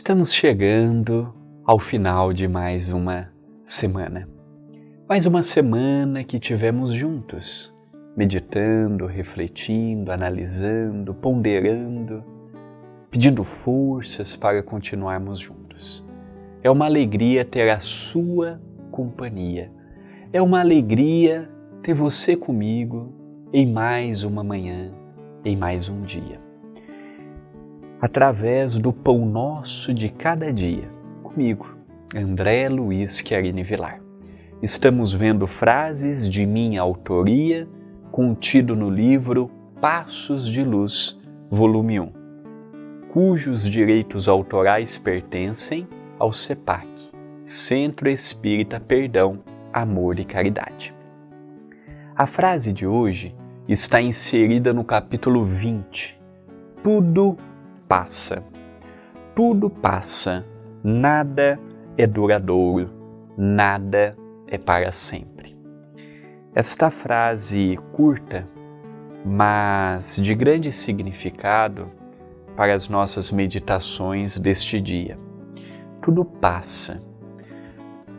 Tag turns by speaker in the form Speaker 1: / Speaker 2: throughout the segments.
Speaker 1: Estamos chegando ao final de mais uma semana. Mais uma semana que tivemos juntos, meditando, refletindo, analisando, ponderando, pedindo forças para continuarmos juntos. É uma alegria ter a sua companhia. É uma alegria ter você comigo em mais uma manhã, em mais um dia através do pão nosso de cada dia. Comigo, André Luiz Querini Vilar. Estamos vendo frases de minha autoria contido no livro Passos de Luz, volume 1, cujos direitos autorais pertencem ao CEPAC, Centro Espírita Perdão, Amor e Caridade. A frase de hoje está inserida no capítulo 20. Tudo passa. Tudo passa, nada é duradouro, nada é para sempre. Esta frase curta, mas de grande significado para as nossas meditações deste dia. Tudo passa.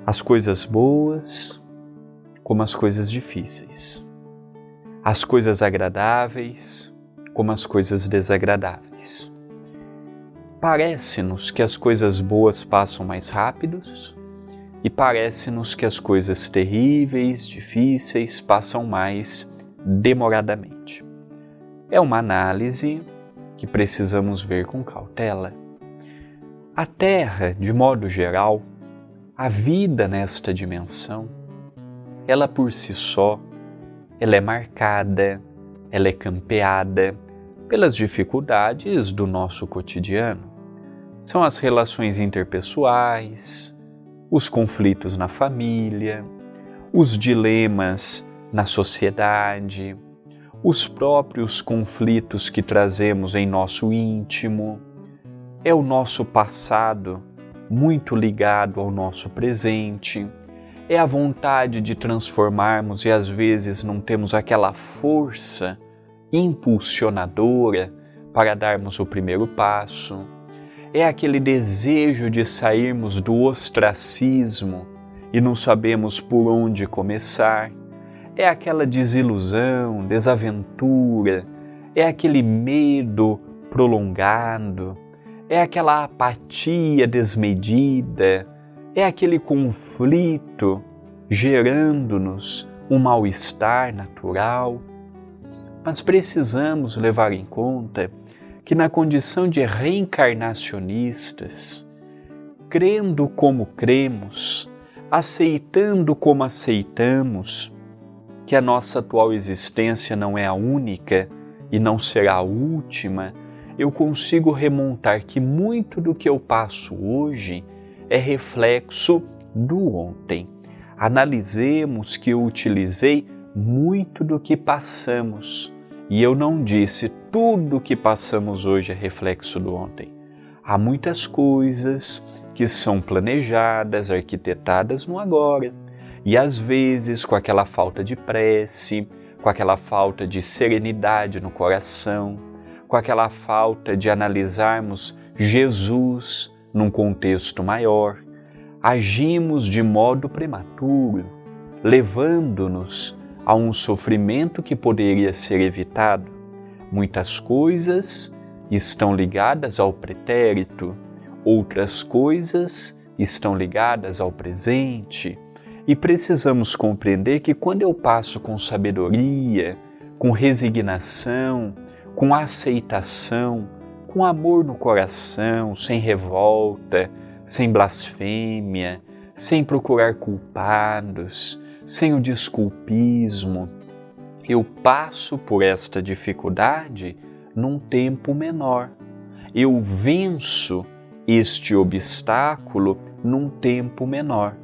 Speaker 1: As coisas boas, como as coisas difíceis. As coisas agradáveis, como as coisas desagradáveis. Parece-nos que as coisas boas passam mais rápidos e parece-nos que as coisas terríveis, difíceis, passam mais demoradamente. É uma análise que precisamos ver com cautela. A Terra, de modo geral, a vida nesta dimensão, ela por si só, ela é marcada, ela é campeada pelas dificuldades do nosso cotidiano são as relações interpessoais, os conflitos na família, os dilemas na sociedade, os próprios conflitos que trazemos em nosso íntimo. É o nosso passado muito ligado ao nosso presente. É a vontade de transformarmos e às vezes não temos aquela força impulsionadora para darmos o primeiro passo é aquele desejo de sairmos do ostracismo e não sabemos por onde começar, é aquela desilusão, desaventura, é aquele medo prolongado, é aquela apatia desmedida, é aquele conflito gerando-nos um mal-estar natural. Mas precisamos levar em conta que, na condição de reencarnacionistas, crendo como cremos, aceitando como aceitamos, que a nossa atual existência não é a única e não será a última, eu consigo remontar que muito do que eu passo hoje é reflexo do ontem. Analisemos que eu utilizei muito do que passamos e eu não disse tudo o que passamos hoje é reflexo do ontem. Há muitas coisas que são planejadas, arquitetadas no agora. E às vezes, com aquela falta de prece, com aquela falta de serenidade no coração, com aquela falta de analisarmos Jesus num contexto maior, agimos de modo prematuro, levando-nos a um sofrimento que poderia ser evitado. Muitas coisas estão ligadas ao pretérito, outras coisas estão ligadas ao presente, e precisamos compreender que quando eu passo com sabedoria, com resignação, com aceitação, com amor no coração, sem revolta, sem blasfêmia, sem procurar culpados, sem o desculpismo, eu passo por esta dificuldade num tempo menor. Eu venço este obstáculo num tempo menor.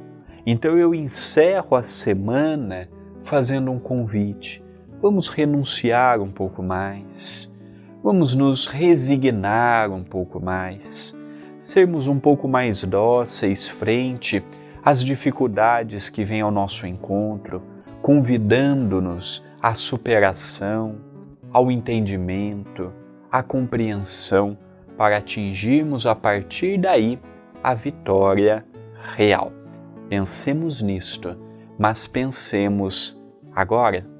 Speaker 1: Então eu encerro a semana fazendo um convite. Vamos renunciar um pouco mais. Vamos nos resignar um pouco mais. Sermos um pouco mais dóceis frente as dificuldades que vêm ao nosso encontro, convidando-nos à superação, ao entendimento, à compreensão para atingirmos a partir daí a vitória real. Pensemos nisto, mas pensemos agora.